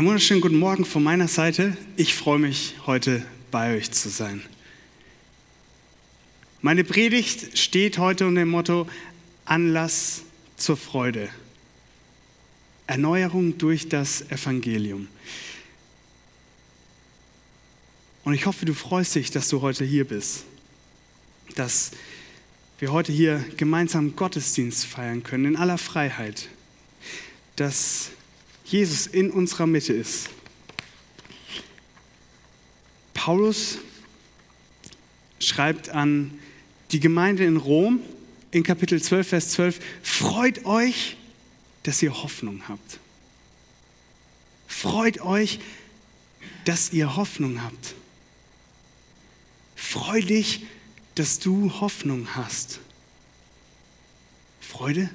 Einen wunderschönen guten Morgen von meiner Seite. Ich freue mich, heute bei euch zu sein. Meine Predigt steht heute unter dem Motto Anlass zur Freude. Erneuerung durch das Evangelium. Und ich hoffe, du freust dich, dass du heute hier bist. Dass wir heute hier gemeinsam Gottesdienst feiern können, in aller Freiheit. Dass Jesus in unserer Mitte ist. Paulus schreibt an die Gemeinde in Rom in Kapitel 12, Vers 12, freut euch, dass ihr Hoffnung habt. Freut euch, dass ihr Hoffnung habt. Freu dich, dass du Hoffnung hast. Freude?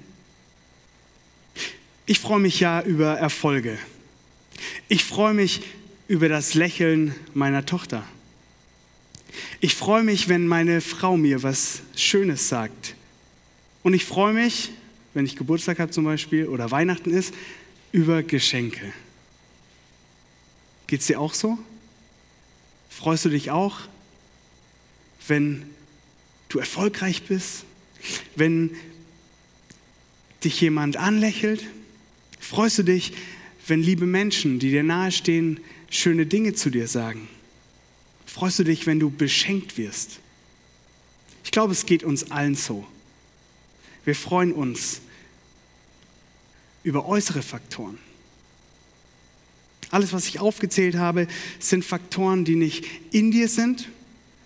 Ich freue mich ja über Erfolge. Ich freue mich über das Lächeln meiner Tochter. Ich freue mich, wenn meine Frau mir was Schönes sagt. Und ich freue mich, wenn ich Geburtstag habe zum Beispiel oder Weihnachten ist, über Geschenke. Geht es dir auch so? Freust du dich auch, wenn du erfolgreich bist, wenn dich jemand anlächelt? Freust du dich, wenn liebe Menschen, die dir nahestehen, schöne Dinge zu dir sagen? Freust du dich, wenn du beschenkt wirst? Ich glaube, es geht uns allen so. Wir freuen uns über äußere Faktoren. Alles, was ich aufgezählt habe, sind Faktoren, die nicht in dir sind,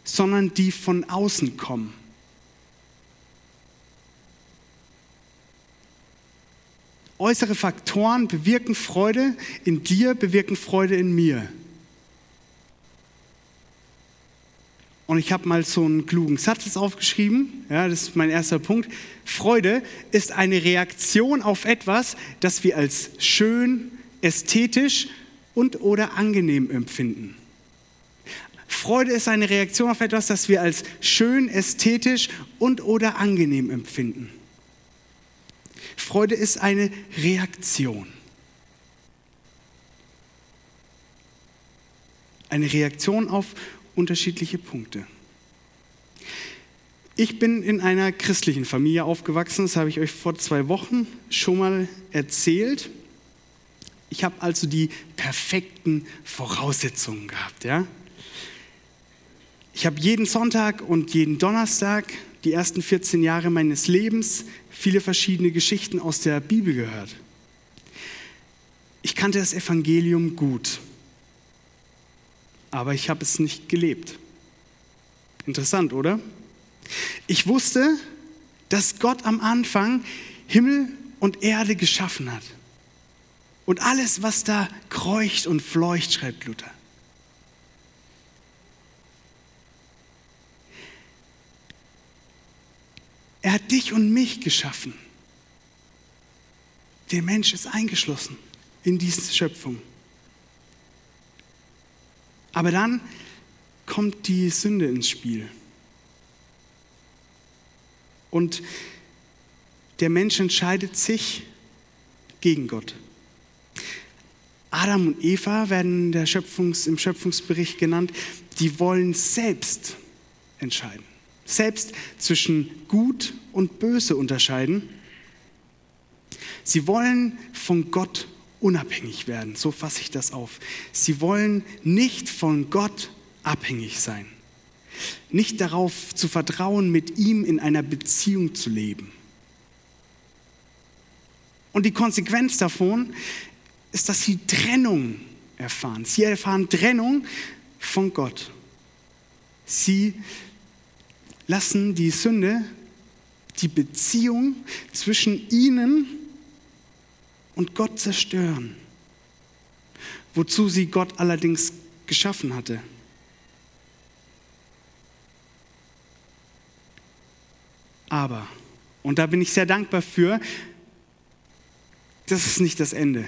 sondern die von außen kommen. Äußere Faktoren bewirken Freude in dir, bewirken Freude in mir. Und ich habe mal so einen klugen Satz aufgeschrieben. Ja, das ist mein erster Punkt. Freude ist eine Reaktion auf etwas, das wir als schön, ästhetisch und oder angenehm empfinden. Freude ist eine Reaktion auf etwas, das wir als schön, ästhetisch und oder angenehm empfinden. Freude ist eine Reaktion. Eine Reaktion auf unterschiedliche Punkte. Ich bin in einer christlichen Familie aufgewachsen, das habe ich euch vor zwei Wochen schon mal erzählt. Ich habe also die perfekten Voraussetzungen gehabt. Ja? Ich habe jeden Sonntag und jeden Donnerstag die ersten 14 Jahre meines Lebens viele verschiedene Geschichten aus der Bibel gehört. Ich kannte das Evangelium gut, aber ich habe es nicht gelebt. Interessant, oder? Ich wusste, dass Gott am Anfang Himmel und Erde geschaffen hat. Und alles, was da kreucht und fleucht, schreibt Luther. Er hat dich und mich geschaffen. Der Mensch ist eingeschlossen in diese Schöpfung. Aber dann kommt die Sünde ins Spiel. Und der Mensch entscheidet sich gegen Gott. Adam und Eva werden Schöpfungs-, im Schöpfungsbericht genannt, die wollen selbst entscheiden selbst zwischen gut und böse unterscheiden. Sie wollen von Gott unabhängig werden, so fasse ich das auf. Sie wollen nicht von Gott abhängig sein, nicht darauf zu vertrauen, mit ihm in einer Beziehung zu leben. Und die Konsequenz davon ist, dass sie Trennung erfahren. Sie erfahren Trennung von Gott. Sie lassen die Sünde die Beziehung zwischen ihnen und Gott zerstören, wozu sie Gott allerdings geschaffen hatte. Aber, und da bin ich sehr dankbar für, das ist nicht das Ende.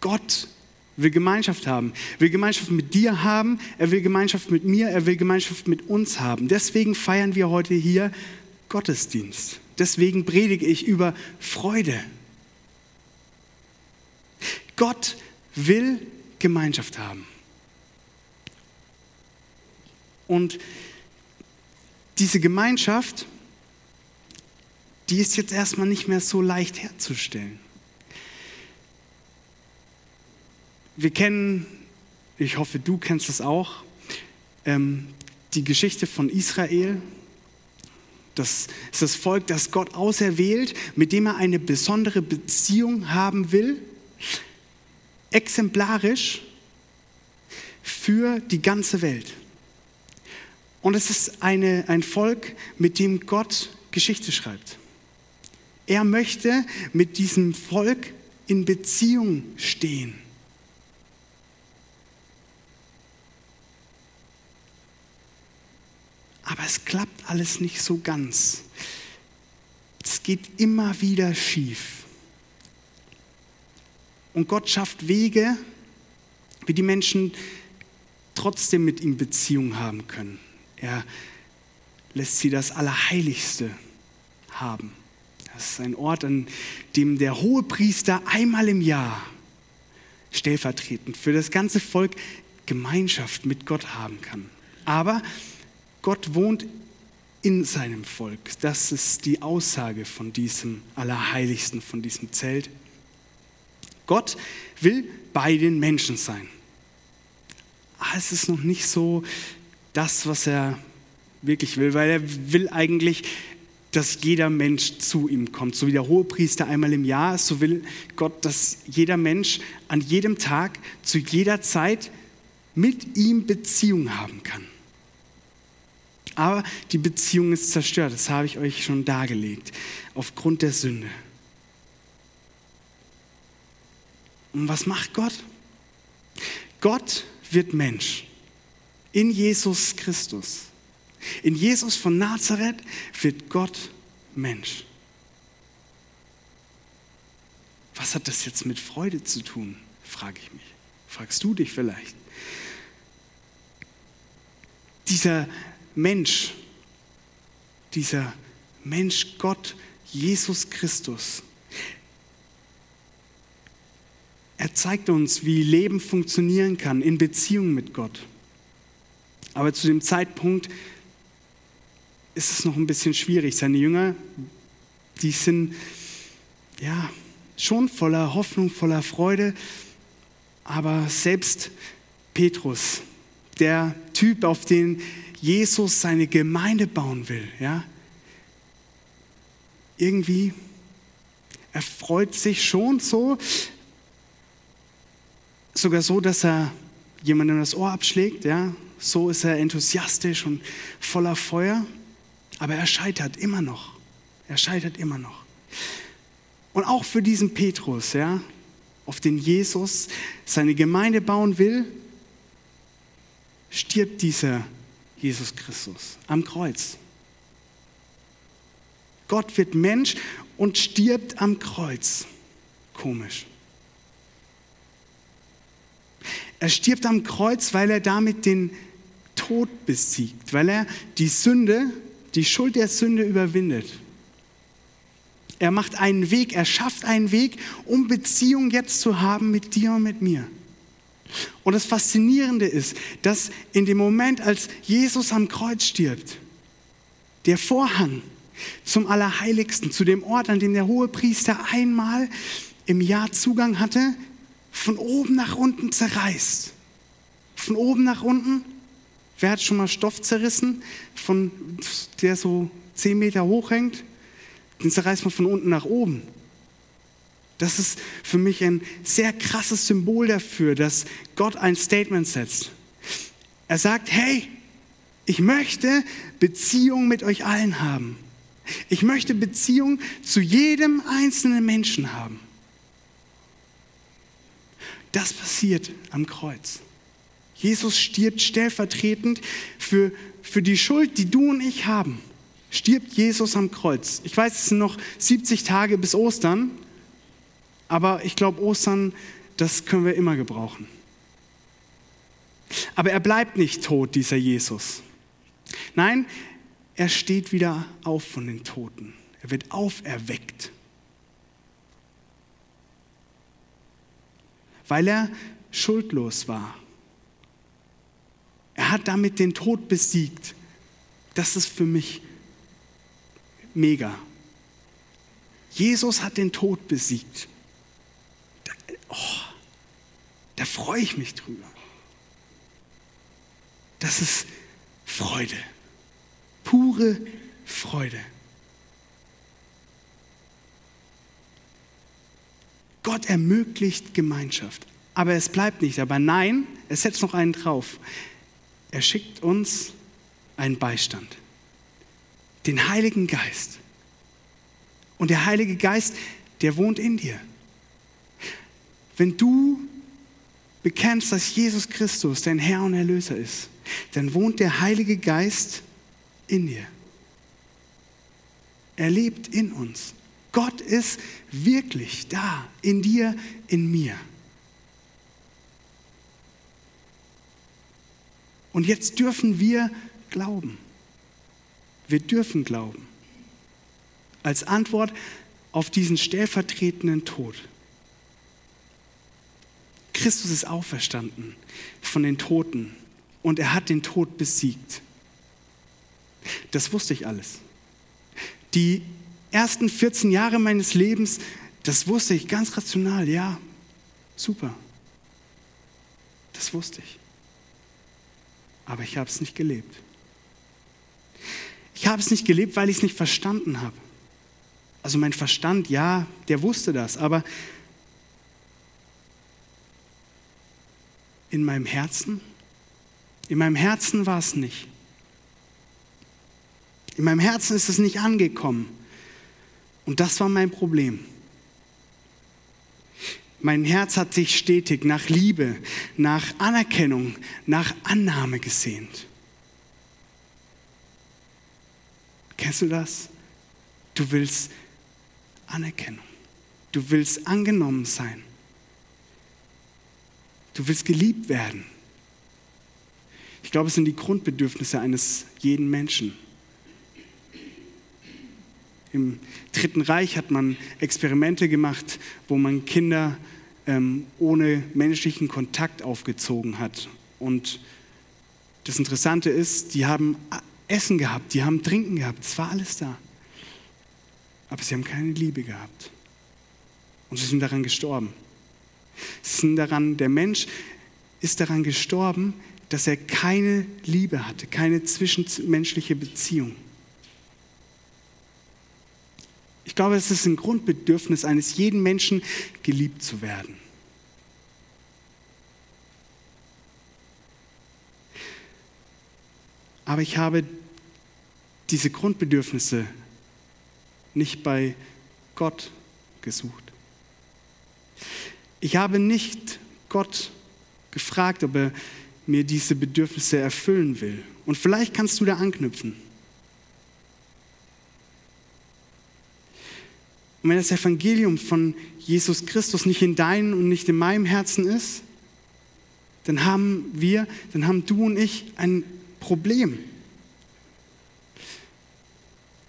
Gott will Gemeinschaft haben, will Gemeinschaft mit dir haben, er will Gemeinschaft mit mir, er will Gemeinschaft mit uns haben. Deswegen feiern wir heute hier Gottesdienst. Deswegen predige ich über Freude. Gott will Gemeinschaft haben. Und diese Gemeinschaft, die ist jetzt erstmal nicht mehr so leicht herzustellen. Wir kennen, ich hoffe, du kennst das auch, ähm, die Geschichte von Israel. Das ist das Volk, das Gott auserwählt, mit dem er eine besondere Beziehung haben will, exemplarisch für die ganze Welt. Und es ist eine, ein Volk, mit dem Gott Geschichte schreibt. Er möchte mit diesem Volk in Beziehung stehen. Aber es klappt alles nicht so ganz. Es geht immer wieder schief. Und Gott schafft Wege, wie die Menschen trotzdem mit ihm Beziehung haben können. Er lässt sie das Allerheiligste haben. Das ist ein Ort, an dem der Hohepriester einmal im Jahr stellvertretend für das ganze Volk Gemeinschaft mit Gott haben kann. Aber Gott wohnt in seinem Volk. Das ist die Aussage von diesem Allerheiligsten, von diesem Zelt. Gott will bei den Menschen sein. Aber ah, es ist noch nicht so das, was er wirklich will, weil er will eigentlich, dass jeder Mensch zu ihm kommt. So wie der Hohepriester einmal im Jahr ist, so will Gott, dass jeder Mensch an jedem Tag, zu jeder Zeit mit ihm Beziehung haben kann. Aber die Beziehung ist zerstört, das habe ich euch schon dargelegt, aufgrund der Sünde. Und was macht Gott? Gott wird Mensch in Jesus Christus. In Jesus von Nazareth wird Gott Mensch. Was hat das jetzt mit Freude zu tun, frage ich mich. Fragst du dich vielleicht? Dieser Mensch, dieser Mensch Gott, Jesus Christus, er zeigt uns, wie Leben funktionieren kann in Beziehung mit Gott. Aber zu dem Zeitpunkt ist es noch ein bisschen schwierig. Seine Jünger, die sind ja schon voller Hoffnung, voller Freude, aber selbst Petrus, der Typ, auf den Jesus seine Gemeinde bauen will, ja, irgendwie, er freut sich schon so, sogar so, dass er jemandem das Ohr abschlägt, ja, so ist er enthusiastisch und voller Feuer, aber er scheitert immer noch. Er scheitert immer noch. Und auch für diesen Petrus, ja, auf den Jesus seine Gemeinde bauen will, stirbt dieser Jesus Christus am Kreuz. Gott wird Mensch und stirbt am Kreuz. Komisch. Er stirbt am Kreuz, weil er damit den Tod besiegt, weil er die Sünde, die Schuld der Sünde überwindet. Er macht einen Weg, er schafft einen Weg, um Beziehung jetzt zu haben mit dir und mit mir. Und das Faszinierende ist, dass in dem Moment, als Jesus am Kreuz stirbt, der Vorhang zum Allerheiligsten, zu dem Ort, an dem der hohe Priester einmal im Jahr Zugang hatte, von oben nach unten zerreißt. Von oben nach unten Wer hat schon mal Stoff zerrissen, von, der so zehn Meter hoch hängt? Den zerreißt man von unten nach oben. Das ist für mich ein sehr krasses Symbol dafür, dass Gott ein Statement setzt. Er sagt, hey, ich möchte Beziehung mit euch allen haben. Ich möchte Beziehung zu jedem einzelnen Menschen haben. Das passiert am Kreuz. Jesus stirbt stellvertretend für, für die Schuld, die du und ich haben. Stirbt Jesus am Kreuz. Ich weiß, es sind noch 70 Tage bis Ostern, aber ich glaube, Ostern, das können wir immer gebrauchen. Aber er bleibt nicht tot, dieser Jesus. Nein, er steht wieder auf von den Toten. Er wird auferweckt. weil er schuldlos war. Er hat damit den Tod besiegt. Das ist für mich mega. Jesus hat den Tod besiegt. Da, oh, da freue ich mich drüber. Das ist Freude. Pure Freude. Gott ermöglicht Gemeinschaft. Aber es bleibt nicht dabei. Nein, es setzt noch einen drauf. Er schickt uns einen Beistand. Den Heiligen Geist. Und der Heilige Geist, der wohnt in dir. Wenn du bekennst, dass Jesus Christus dein Herr und Erlöser ist, dann wohnt der Heilige Geist in dir. Er lebt in uns. Gott ist wirklich da, in dir, in mir. Und jetzt dürfen wir glauben. Wir dürfen glauben. Als Antwort auf diesen stellvertretenden Tod. Christus ist auferstanden von den Toten und er hat den Tod besiegt. Das wusste ich alles. Die ersten 14 Jahre meines Lebens, das wusste ich ganz rational, ja, super. Das wusste ich. Aber ich habe es nicht gelebt. Ich habe es nicht gelebt, weil ich es nicht verstanden habe. Also mein Verstand, ja, der wusste das, aber in meinem Herzen, in meinem Herzen war es nicht. In meinem Herzen ist es nicht angekommen. Und das war mein Problem. Mein Herz hat sich stetig nach Liebe, nach Anerkennung, nach Annahme gesehnt. Kennst du das? Du willst Anerkennung. Du willst angenommen sein. Du willst geliebt werden. Ich glaube, es sind die Grundbedürfnisse eines jeden Menschen. Im Dritten Reich hat man Experimente gemacht, wo man Kinder ähm, ohne menschlichen Kontakt aufgezogen hat. Und das Interessante ist, die haben Essen gehabt, die haben Trinken gehabt, es war alles da. Aber sie haben keine Liebe gehabt. Und sie sind daran gestorben. Daran, der Mensch ist daran gestorben, dass er keine Liebe hatte, keine zwischenmenschliche Beziehung. Ich glaube, es ist ein Grundbedürfnis eines jeden Menschen, geliebt zu werden. Aber ich habe diese Grundbedürfnisse nicht bei Gott gesucht. Ich habe nicht Gott gefragt, ob er mir diese Bedürfnisse erfüllen will. Und vielleicht kannst du da anknüpfen. Und wenn das Evangelium von Jesus Christus nicht in deinem und nicht in meinem Herzen ist, dann haben wir, dann haben du und ich ein Problem.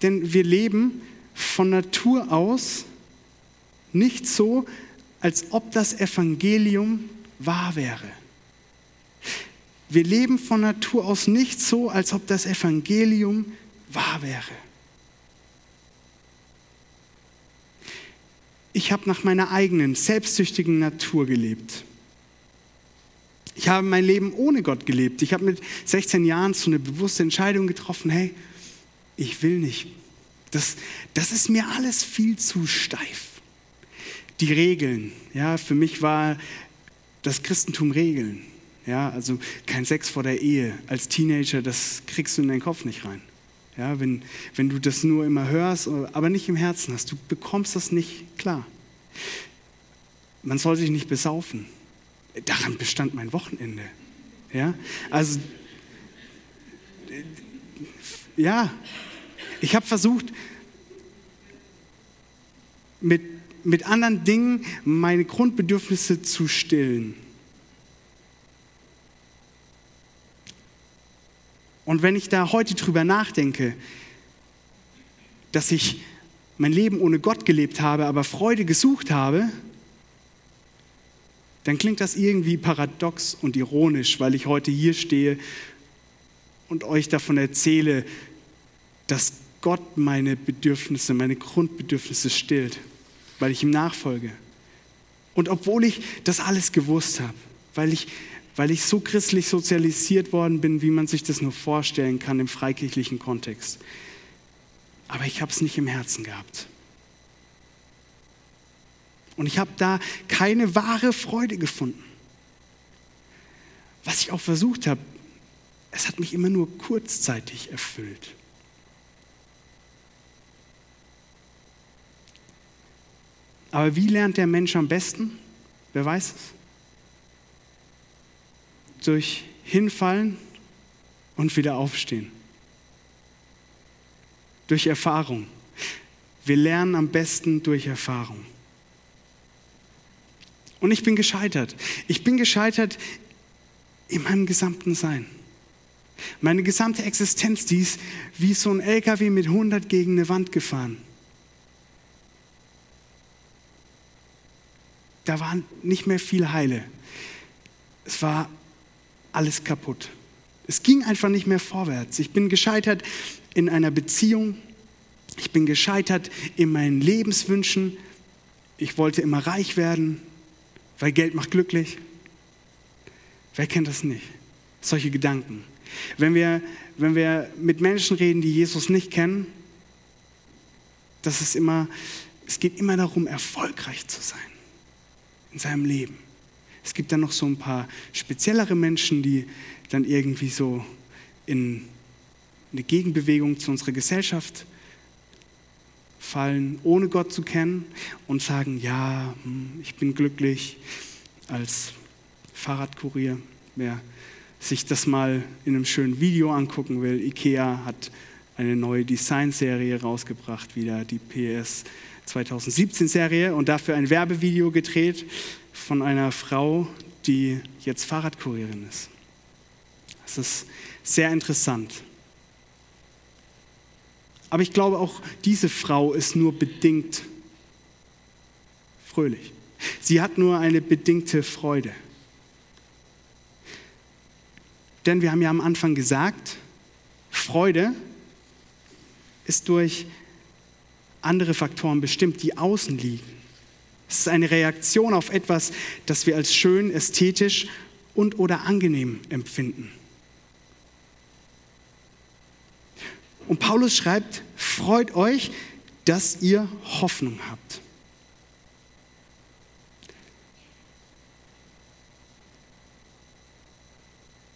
Denn wir leben von Natur aus nicht so, als ob das Evangelium wahr wäre. Wir leben von Natur aus nicht so, als ob das Evangelium wahr wäre. ich habe nach meiner eigenen, selbstsüchtigen Natur gelebt. Ich habe mein Leben ohne Gott gelebt. Ich habe mit 16 Jahren so eine bewusste Entscheidung getroffen, hey, ich will nicht. Das, das ist mir alles viel zu steif. Die Regeln, ja, für mich war das Christentum Regeln. Ja, also kein Sex vor der Ehe. Als Teenager, das kriegst du in deinen Kopf nicht rein. Ja, wenn, wenn du das nur immer hörst, aber nicht im Herzen hast, du bekommst das nicht klar. Man soll sich nicht besaufen. Daran bestand mein Wochenende. Ja, also, ja, ich habe versucht, mit, mit anderen Dingen meine Grundbedürfnisse zu stillen. Und wenn ich da heute drüber nachdenke, dass ich mein Leben ohne Gott gelebt habe, aber Freude gesucht habe, dann klingt das irgendwie paradox und ironisch, weil ich heute hier stehe und euch davon erzähle, dass Gott meine Bedürfnisse, meine Grundbedürfnisse stillt, weil ich ihm nachfolge. Und obwohl ich das alles gewusst habe, weil ich, weil ich so christlich sozialisiert worden bin, wie man sich das nur vorstellen kann im freikirchlichen Kontext. Aber ich habe es nicht im Herzen gehabt. Und ich habe da keine wahre Freude gefunden. Was ich auch versucht habe, es hat mich immer nur kurzzeitig erfüllt. Aber wie lernt der Mensch am besten? Wer weiß es? Durch Hinfallen und wieder aufstehen. Durch Erfahrung. Wir lernen am besten durch Erfahrung. Und ich bin gescheitert. Ich bin gescheitert in meinem gesamten Sein. Meine gesamte Existenz, die ist wie so ein LKW mit 100 gegen eine Wand gefahren. Da war nicht mehr viel Heile. Es war alles kaputt. Es ging einfach nicht mehr vorwärts. Ich bin gescheitert in einer Beziehung. Ich bin gescheitert in meinen Lebenswünschen. Ich wollte immer reich werden weil Geld macht glücklich. Wer kennt das nicht? Solche Gedanken. Wenn wir, wenn wir mit Menschen reden, die Jesus nicht kennen, das ist immer, es geht immer darum, erfolgreich zu sein in seinem Leben. Es gibt dann noch so ein paar speziellere Menschen, die dann irgendwie so in eine Gegenbewegung zu unserer Gesellschaft fallen, ohne Gott zu kennen und sagen, ja, hm, ich bin glücklich als Fahrradkurier. Wer sich das mal in einem schönen Video angucken will, IKEA hat eine neue Designserie rausgebracht, wieder die PS 2017 Serie und dafür ein Werbevideo gedreht von einer Frau, die jetzt Fahrradkurierin ist. Das ist sehr interessant. Aber ich glaube, auch diese Frau ist nur bedingt fröhlich. Sie hat nur eine bedingte Freude. Denn wir haben ja am Anfang gesagt, Freude ist durch andere Faktoren bestimmt, die außen liegen. Es ist eine Reaktion auf etwas, das wir als schön, ästhetisch und oder angenehm empfinden. Und Paulus schreibt, freut euch, dass ihr Hoffnung habt.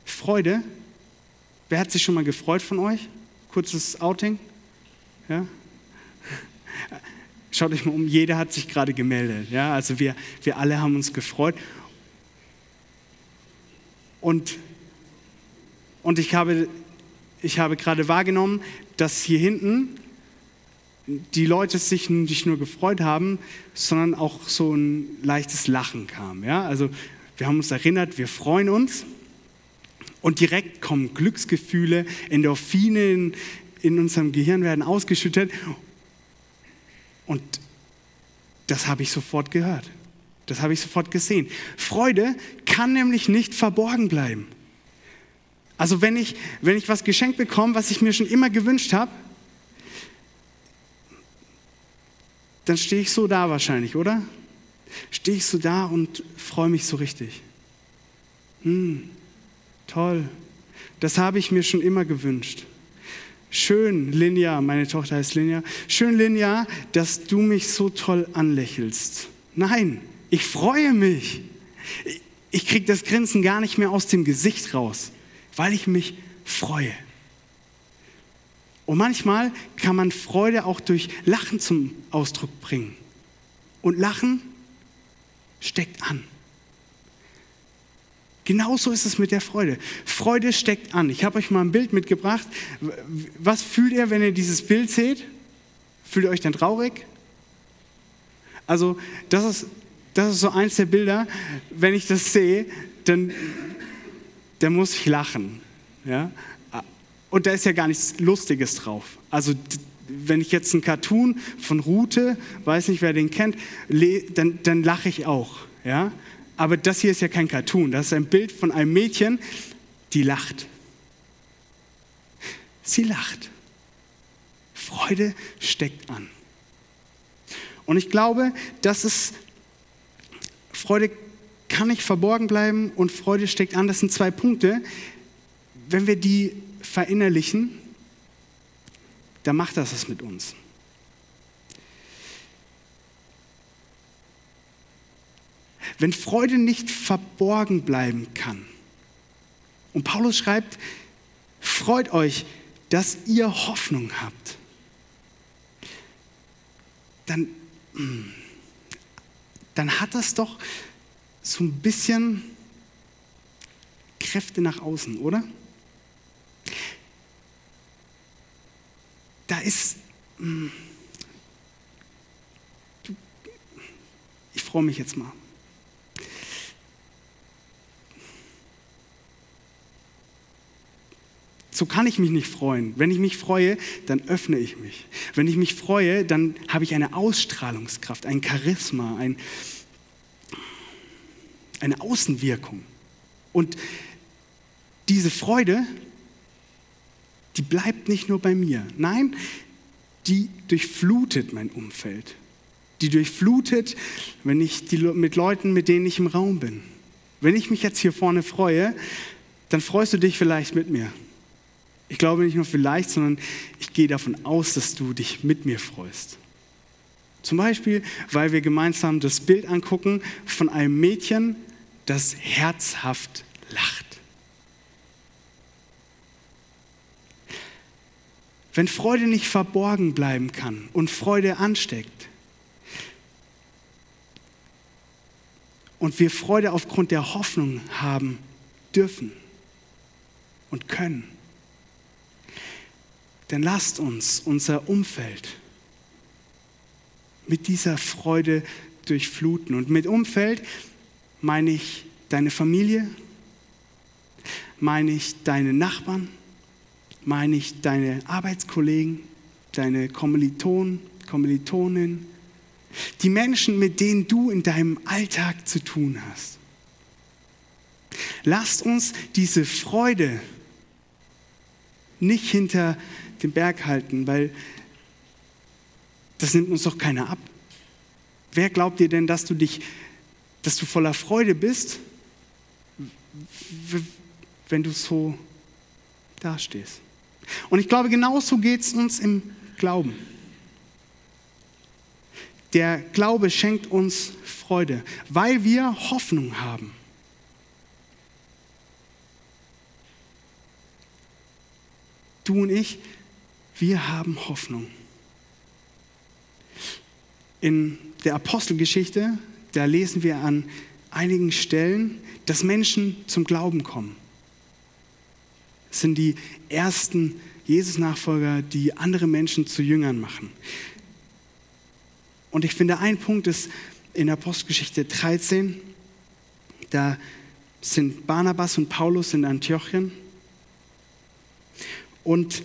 Freude, wer hat sich schon mal gefreut von euch? Kurzes Outing? Ja? Schaut euch mal um, jeder hat sich gerade gemeldet. Ja? Also wir, wir alle haben uns gefreut. Und, und ich habe ich habe gerade wahrgenommen, dass hier hinten die Leute sich nicht nur gefreut haben, sondern auch so ein leichtes Lachen kam. Ja? Also wir haben uns erinnert, wir freuen uns und direkt kommen Glücksgefühle, Endorphine in, in unserem Gehirn werden ausgeschüttet und das habe ich sofort gehört. Das habe ich sofort gesehen. Freude kann nämlich nicht verborgen bleiben. Also wenn ich, wenn ich was geschenkt bekomme, was ich mir schon immer gewünscht habe, dann stehe ich so da wahrscheinlich, oder? Stehe ich so da und freue mich so richtig. Hm, toll. Das habe ich mir schon immer gewünscht. Schön, Linja, meine Tochter heißt Linja. Schön, Linja, dass du mich so toll anlächelst. Nein, ich freue mich. Ich kriege das Grinsen gar nicht mehr aus dem Gesicht raus weil ich mich freue. Und manchmal kann man Freude auch durch Lachen zum Ausdruck bringen. Und Lachen steckt an. Genauso ist es mit der Freude. Freude steckt an. Ich habe euch mal ein Bild mitgebracht. Was fühlt ihr, wenn ihr dieses Bild seht? Fühlt ihr euch dann traurig? Also, das ist, das ist so eins der Bilder. Wenn ich das sehe, dann der muss ich lachen. Ja? Und da ist ja gar nichts Lustiges drauf. Also wenn ich jetzt einen Cartoon von Rute, weiß nicht, wer den kennt, dann, dann lache ich auch. Ja? Aber das hier ist ja kein Cartoon, das ist ein Bild von einem Mädchen, die lacht. Sie lacht. Freude steckt an. Und ich glaube, dass es Freude kann nicht verborgen bleiben und Freude steckt an. Das sind zwei Punkte. Wenn wir die verinnerlichen, dann macht das was mit uns. Wenn Freude nicht verborgen bleiben kann. Und Paulus schreibt, freut euch, dass ihr Hoffnung habt. Dann, hm, dann hat das doch so ein bisschen Kräfte nach außen, oder? Da ist, hm, ich freue mich jetzt mal. So kann ich mich nicht freuen. Wenn ich mich freue, dann öffne ich mich. Wenn ich mich freue, dann habe ich eine Ausstrahlungskraft, ein Charisma, ein, eine Außenwirkung. Und diese Freude, die bleibt nicht nur bei mir. Nein, die durchflutet mein Umfeld. Die durchflutet, wenn ich die, mit Leuten, mit denen ich im Raum bin. Wenn ich mich jetzt hier vorne freue, dann freust du dich vielleicht mit mir. Ich glaube nicht nur vielleicht, sondern ich gehe davon aus, dass du dich mit mir freust. Zum Beispiel, weil wir gemeinsam das Bild angucken von einem Mädchen, das herzhaft lacht. Wenn Freude nicht verborgen bleiben kann und Freude ansteckt und wir Freude aufgrund der Hoffnung haben dürfen und können, dann lasst uns unser Umfeld mit dieser Freude durchfluten. Und mit Umfeld meine ich deine Familie, meine ich deine Nachbarn, meine ich deine Arbeitskollegen, deine Kommilitonen, Kommilitonen, die Menschen, mit denen du in deinem Alltag zu tun hast. Lasst uns diese Freude nicht hinter den Berg halten, weil das nimmt uns doch keiner ab. Wer glaubt dir denn, dass du dich, dass du voller Freude bist, wenn du so dastehst? Und ich glaube, genauso geht es uns im Glauben. Der Glaube schenkt uns Freude, weil wir Hoffnung haben. Du und ich, wir haben Hoffnung. In der Apostelgeschichte, da lesen wir an einigen Stellen, dass Menschen zum Glauben kommen. Es sind die ersten Jesus-Nachfolger, die andere Menschen zu Jüngern machen. Und ich finde, ein Punkt ist in Apostelgeschichte 13, da sind Barnabas und Paulus in Antiochien und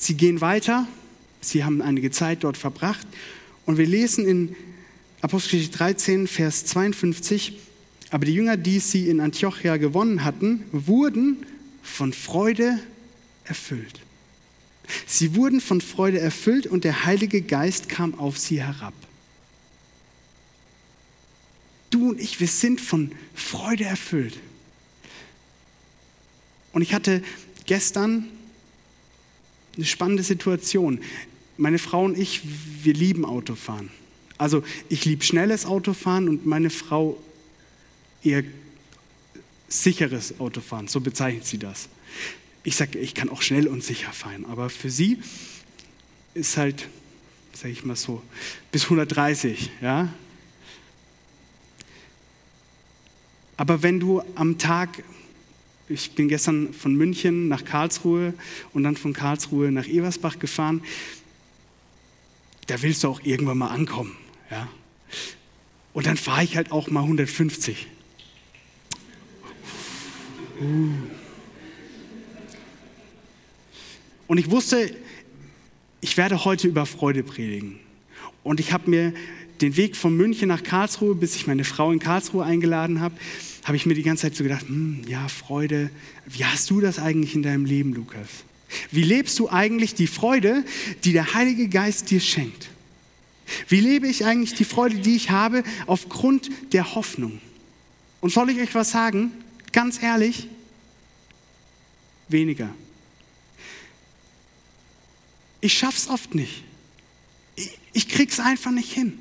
Sie gehen weiter, sie haben einige Zeit dort verbracht und wir lesen in Apostelgeschichte 13, Vers 52, aber die Jünger, die sie in Antiochia gewonnen hatten, wurden von Freude erfüllt. Sie wurden von Freude erfüllt und der Heilige Geist kam auf sie herab. Du und ich, wir sind von Freude erfüllt. Und ich hatte gestern eine spannende Situation. Meine Frau und ich, wir lieben Autofahren. Also ich liebe schnelles Autofahren und meine Frau eher sicheres Autofahren, so bezeichnet sie das. Ich sage, ich kann auch schnell und sicher fahren, aber für sie ist halt, sage ich mal so, bis 130, ja. Aber wenn du am Tag ich bin gestern von München nach Karlsruhe und dann von Karlsruhe nach Eversbach gefahren. Da willst du auch irgendwann mal ankommen. Ja? Und dann fahre ich halt auch mal 150. Uh. Und ich wusste, ich werde heute über Freude predigen. Und ich habe mir den Weg von München nach Karlsruhe, bis ich meine Frau in Karlsruhe eingeladen habe, habe ich mir die ganze Zeit so gedacht, hm, ja, Freude, wie hast du das eigentlich in deinem Leben, Lukas? Wie lebst du eigentlich die Freude, die der Heilige Geist dir schenkt? Wie lebe ich eigentlich die Freude, die ich habe, aufgrund der Hoffnung? Und soll ich euch was sagen? Ganz ehrlich, weniger. Ich schaff's oft nicht. Ich, ich krieg's einfach nicht hin.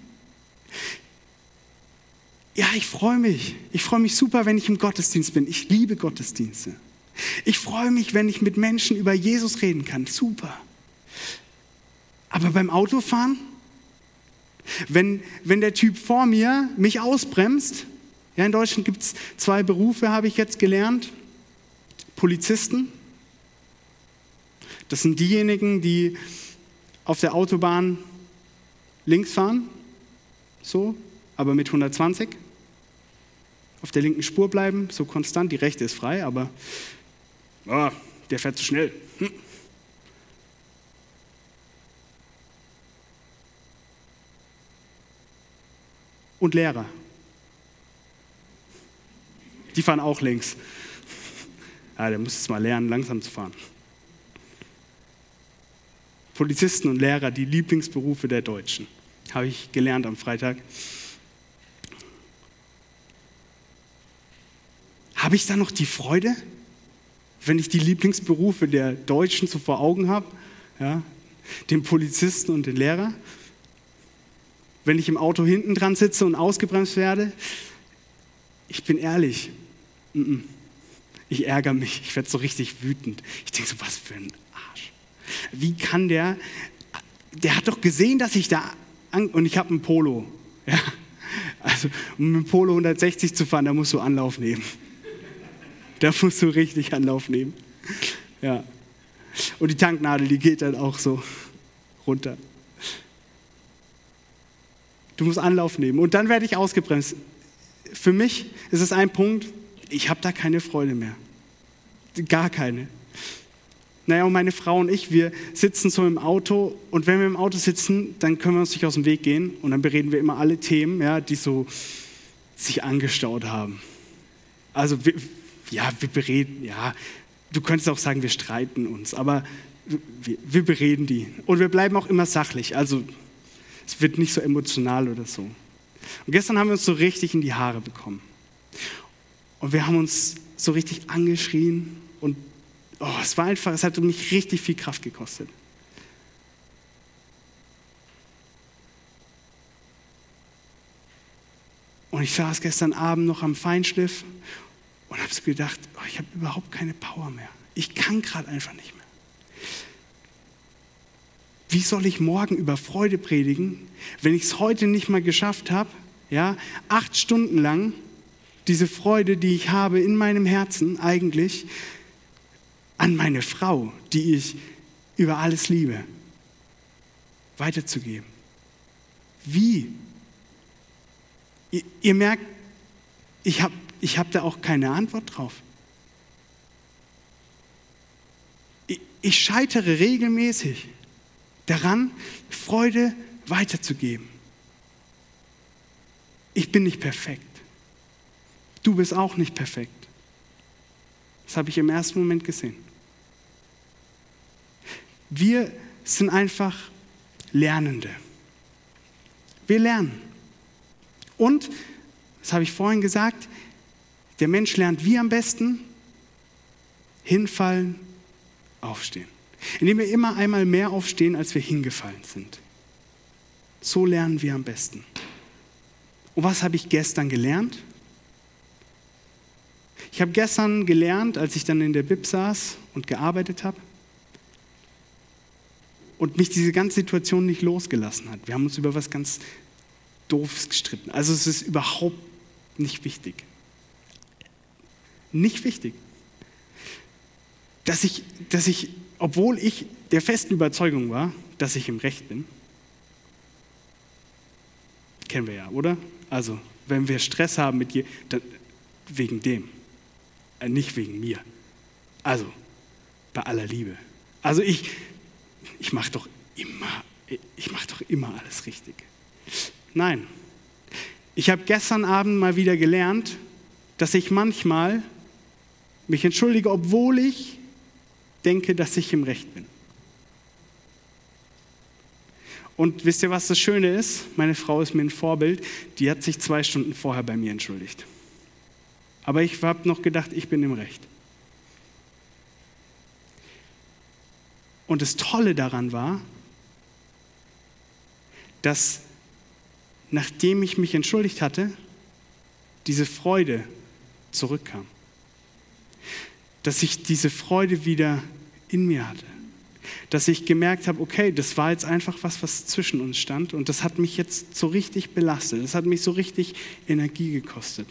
Ja, ich freue mich. Ich freue mich super, wenn ich im Gottesdienst bin. Ich liebe Gottesdienste. Ich freue mich, wenn ich mit Menschen über Jesus reden kann. Super. Aber beim Autofahren, wenn, wenn der Typ vor mir mich ausbremst, ja, in Deutschland gibt es zwei Berufe, habe ich jetzt gelernt. Polizisten. Das sind diejenigen, die auf der Autobahn links fahren, so, aber mit 120. Auf der linken Spur bleiben, so konstant. Die rechte ist frei, aber oh, der fährt zu schnell. Hm. Und Lehrer. Die fahren auch links. Ja, der muss jetzt mal lernen, langsam zu fahren. Polizisten und Lehrer, die Lieblingsberufe der Deutschen. Habe ich gelernt am Freitag. Habe ich da noch die Freude, wenn ich die Lieblingsberufe der Deutschen so vor Augen habe? Ja, den Polizisten und den Lehrer? Wenn ich im Auto hinten dran sitze und ausgebremst werde? Ich bin ehrlich, ich ärgere mich, ich werde so richtig wütend. Ich denke so, was für ein wie kann der, der hat doch gesehen, dass ich da, an, und ich habe ein Polo. Ja? Also, um mit dem Polo 160 zu fahren, da musst du Anlauf nehmen. Da musst du richtig Anlauf nehmen. Ja. Und die Tanknadel, die geht dann auch so runter. Du musst Anlauf nehmen. Und dann werde ich ausgebremst. Für mich ist es ein Punkt, ich habe da keine Freude mehr. Gar keine. Naja, und meine Frau und ich, wir sitzen so im Auto und wenn wir im Auto sitzen, dann können wir uns nicht aus dem Weg gehen und dann bereden wir immer alle Themen, ja, die so sich angestaut haben. Also, wir, ja, wir bereden, ja, du könntest auch sagen, wir streiten uns, aber wir, wir bereden die. Und wir bleiben auch immer sachlich, also es wird nicht so emotional oder so. Und gestern haben wir uns so richtig in die Haare bekommen. Und wir haben uns so richtig angeschrien und oh, es war einfach, es hat mich richtig viel Kraft gekostet. Und ich saß gestern Abend noch am Feinschliff und habe gedacht, oh, ich habe überhaupt keine Power mehr. Ich kann gerade einfach nicht mehr. Wie soll ich morgen über Freude predigen, wenn ich es heute nicht mal geschafft habe, ja, acht Stunden lang diese Freude, die ich habe in meinem Herzen eigentlich, an meine Frau, die ich über alles liebe, weiterzugeben. Wie? Ihr, ihr merkt, ich habe ich hab da auch keine Antwort drauf. Ich, ich scheitere regelmäßig daran, Freude weiterzugeben. Ich bin nicht perfekt. Du bist auch nicht perfekt. Das habe ich im ersten Moment gesehen. Wir sind einfach Lernende. Wir lernen. Und, das habe ich vorhin gesagt, der Mensch lernt wie am besten? Hinfallen, aufstehen. Indem wir immer einmal mehr aufstehen, als wir hingefallen sind. So lernen wir am besten. Und was habe ich gestern gelernt? Ich habe gestern gelernt, als ich dann in der Bib saß und gearbeitet habe, und mich diese ganze Situation nicht losgelassen hat. Wir haben uns über was ganz Doofes gestritten. Also es ist überhaupt nicht wichtig. Nicht wichtig. Dass ich, dass ich, obwohl ich der festen Überzeugung war, dass ich im Recht bin, kennen wir ja, oder? Also, wenn wir Stress haben mit dir, dann wegen dem, äh, nicht wegen mir. Also, bei aller Liebe. Also ich, ich mache doch immer, ich mache doch immer alles richtig. Nein. Ich habe gestern Abend mal wieder gelernt, dass ich manchmal mich entschuldige, obwohl ich denke, dass ich im Recht bin. Und wisst ihr, was das Schöne ist? Meine Frau ist mir ein Vorbild. Die hat sich zwei Stunden vorher bei mir entschuldigt. Aber ich habe noch gedacht, ich bin im Recht. Und das Tolle daran war, dass nachdem ich mich entschuldigt hatte, diese Freude zurückkam. Dass ich diese Freude wieder in mir hatte. Dass ich gemerkt habe, okay, das war jetzt einfach was, was zwischen uns stand und das hat mich jetzt so richtig belastet. Das hat mich so richtig Energie gekostet.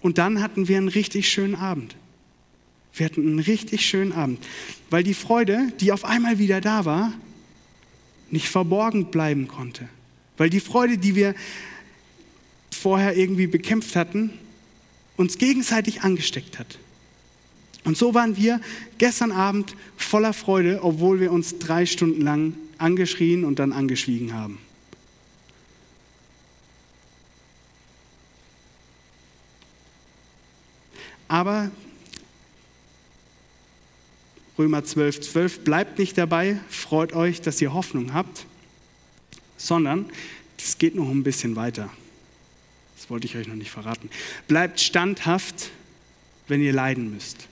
Und dann hatten wir einen richtig schönen Abend. Wir hatten einen richtig schönen Abend, weil die Freude, die auf einmal wieder da war, nicht verborgen bleiben konnte. Weil die Freude, die wir vorher irgendwie bekämpft hatten, uns gegenseitig angesteckt hat. Und so waren wir gestern Abend voller Freude, obwohl wir uns drei Stunden lang angeschrien und dann angeschwiegen haben. Aber Römer 12, 12, bleibt nicht dabei, freut euch, dass ihr Hoffnung habt, sondern es geht noch ein bisschen weiter. Das wollte ich euch noch nicht verraten. Bleibt standhaft, wenn ihr leiden müsst.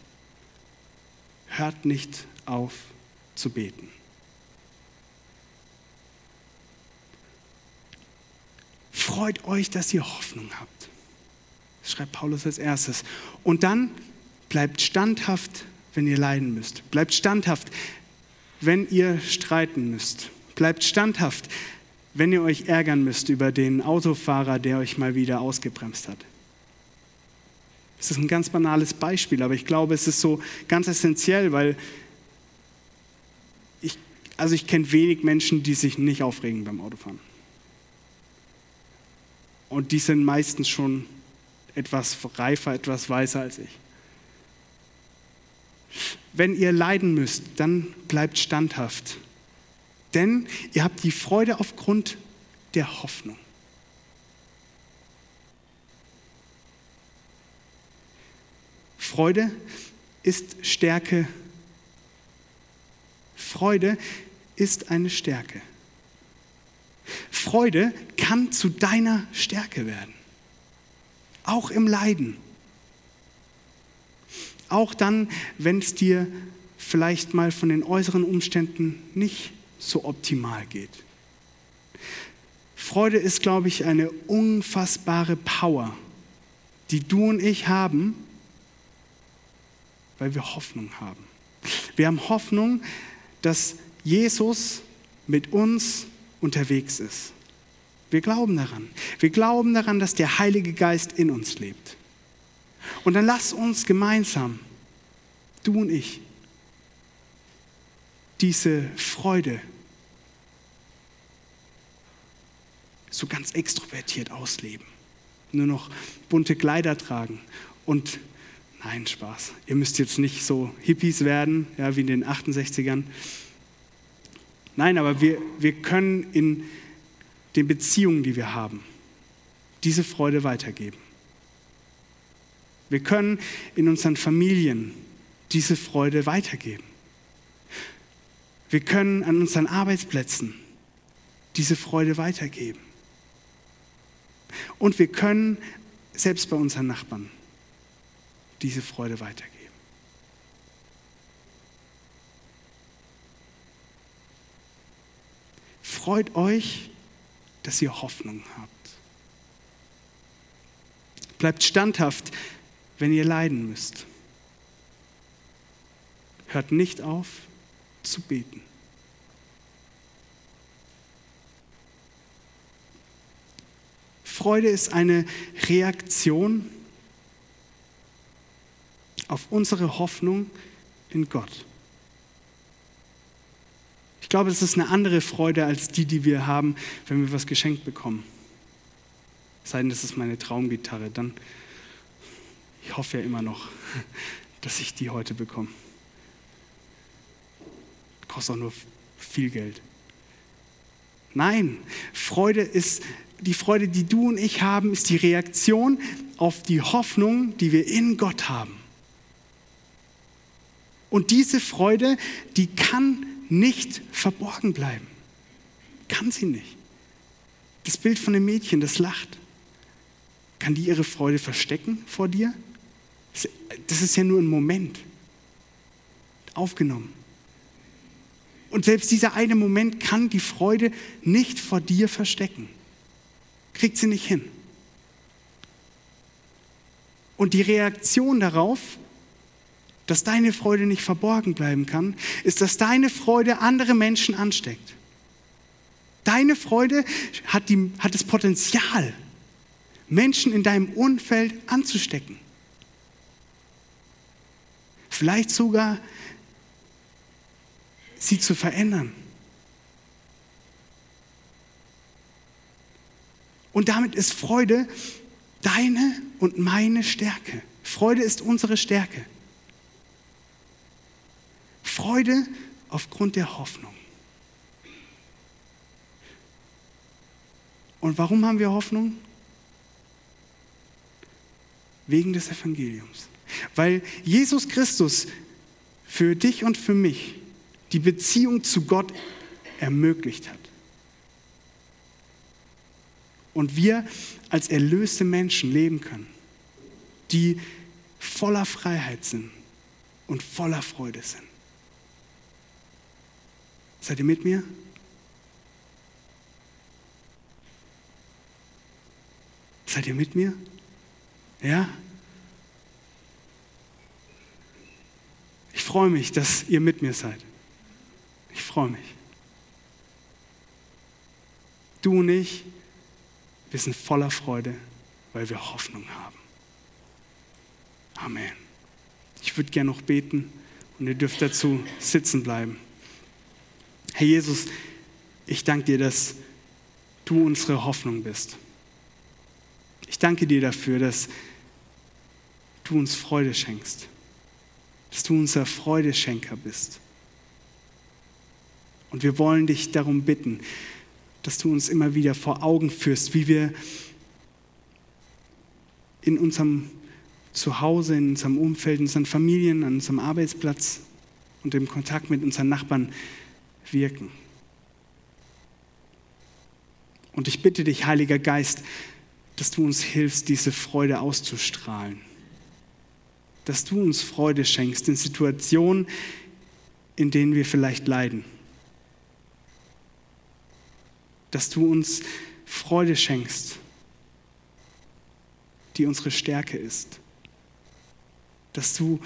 Hört nicht auf zu beten. Freut euch, dass ihr Hoffnung habt. Das schreibt Paulus als erstes. Und dann bleibt standhaft, wenn ihr leiden müsst. Bleibt standhaft, wenn ihr streiten müsst. Bleibt standhaft, wenn ihr euch ärgern müsst über den Autofahrer, der euch mal wieder ausgebremst hat. Das ist ein ganz banales Beispiel, aber ich glaube, es ist so ganz essentiell, weil ich, also ich kenne wenig Menschen, die sich nicht aufregen beim Autofahren. Und die sind meistens schon etwas reifer, etwas weiser als ich. Wenn ihr leiden müsst, dann bleibt standhaft. Denn ihr habt die Freude aufgrund der Hoffnung. Freude ist Stärke. Freude ist eine Stärke. Freude kann zu deiner Stärke werden. Auch im Leiden. Auch dann, wenn es dir vielleicht mal von den äußeren Umständen nicht so optimal geht. Freude ist, glaube ich, eine unfassbare Power, die du und ich haben, weil wir Hoffnung haben. Wir haben Hoffnung, dass Jesus mit uns unterwegs ist. Wir glauben daran. Wir glauben daran, dass der Heilige Geist in uns lebt. Und dann lass uns gemeinsam, du und ich, diese Freude so ganz extrovertiert ausleben. Nur noch bunte Kleider tragen und nein, Spaß. Ihr müsst jetzt nicht so Hippies werden, ja, wie in den 68ern. Nein, aber wir, wir können in den Beziehungen, die wir haben, diese Freude weitergeben. Wir können in unseren Familien diese Freude weitergeben. Wir können an unseren Arbeitsplätzen diese Freude weitergeben. Und wir können selbst bei unseren Nachbarn diese Freude weitergeben. Freut euch, dass ihr Hoffnung habt. Bleibt standhaft, wenn ihr leiden müsst. Hört nicht auf zu beten. Freude ist eine Reaktion auf unsere Hoffnung in Gott. Ich glaube, es ist eine andere Freude als die, die wir haben, wenn wir was geschenkt bekommen. Sei denn, das ist meine Traumgitarre, dann ich hoffe ja immer noch, dass ich die heute bekomme. Kostet auch nur viel Geld. Nein, Freude ist, die Freude, die du und ich haben, ist die Reaktion auf die Hoffnung, die wir in Gott haben. Und diese Freude, die kann nicht verborgen bleiben. Kann sie nicht. Das Bild von dem Mädchen, das lacht. Kann die ihre Freude verstecken vor dir? Das ist ja nur ein Moment. Aufgenommen. Und selbst dieser eine Moment kann die Freude nicht vor dir verstecken. Kriegt sie nicht hin. Und die Reaktion darauf, dass deine Freude nicht verborgen bleiben kann, ist, dass deine Freude andere Menschen ansteckt. Deine Freude hat, die, hat das Potenzial, Menschen in deinem Umfeld anzustecken. Vielleicht sogar sie zu verändern. Und damit ist Freude deine und meine Stärke. Freude ist unsere Stärke. Freude aufgrund der Hoffnung. Und warum haben wir Hoffnung? Wegen des Evangeliums. Weil Jesus Christus für dich und für mich die Beziehung zu Gott ermöglicht hat. Und wir als erlöste Menschen leben können, die voller Freiheit sind und voller Freude sind. Seid ihr mit mir? Seid ihr mit mir? Ja? Ich freue mich, dass ihr mit mir seid. Ich freue mich. Du und ich, wir sind voller Freude, weil wir Hoffnung haben. Amen. Ich würde gerne noch beten und ihr dürft dazu sitzen bleiben. Herr Jesus, ich danke dir, dass du unsere Hoffnung bist. Ich danke dir dafür, dass du uns Freude schenkst, dass du unser Freudeschenker bist. Und wir wollen dich darum bitten, dass du uns immer wieder vor Augen führst, wie wir in unserem Zuhause, in unserem Umfeld, in unseren Familien, an unserem Arbeitsplatz und im Kontakt mit unseren Nachbarn wirken. Und ich bitte dich, Heiliger Geist, dass du uns hilfst, diese Freude auszustrahlen. Dass du uns Freude schenkst in Situationen, in denen wir vielleicht leiden dass du uns Freude schenkst, die unsere Stärke ist, dass du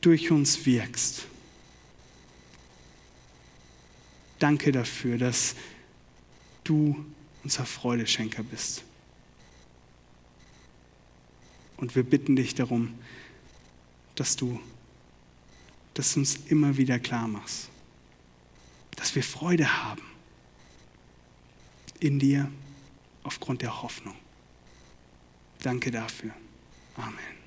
durch uns wirkst. Danke dafür, dass du unser Freudeschenker bist. Und wir bitten dich darum, dass du das uns immer wieder klar machst, dass wir Freude haben in dir aufgrund der Hoffnung. Danke dafür. Amen.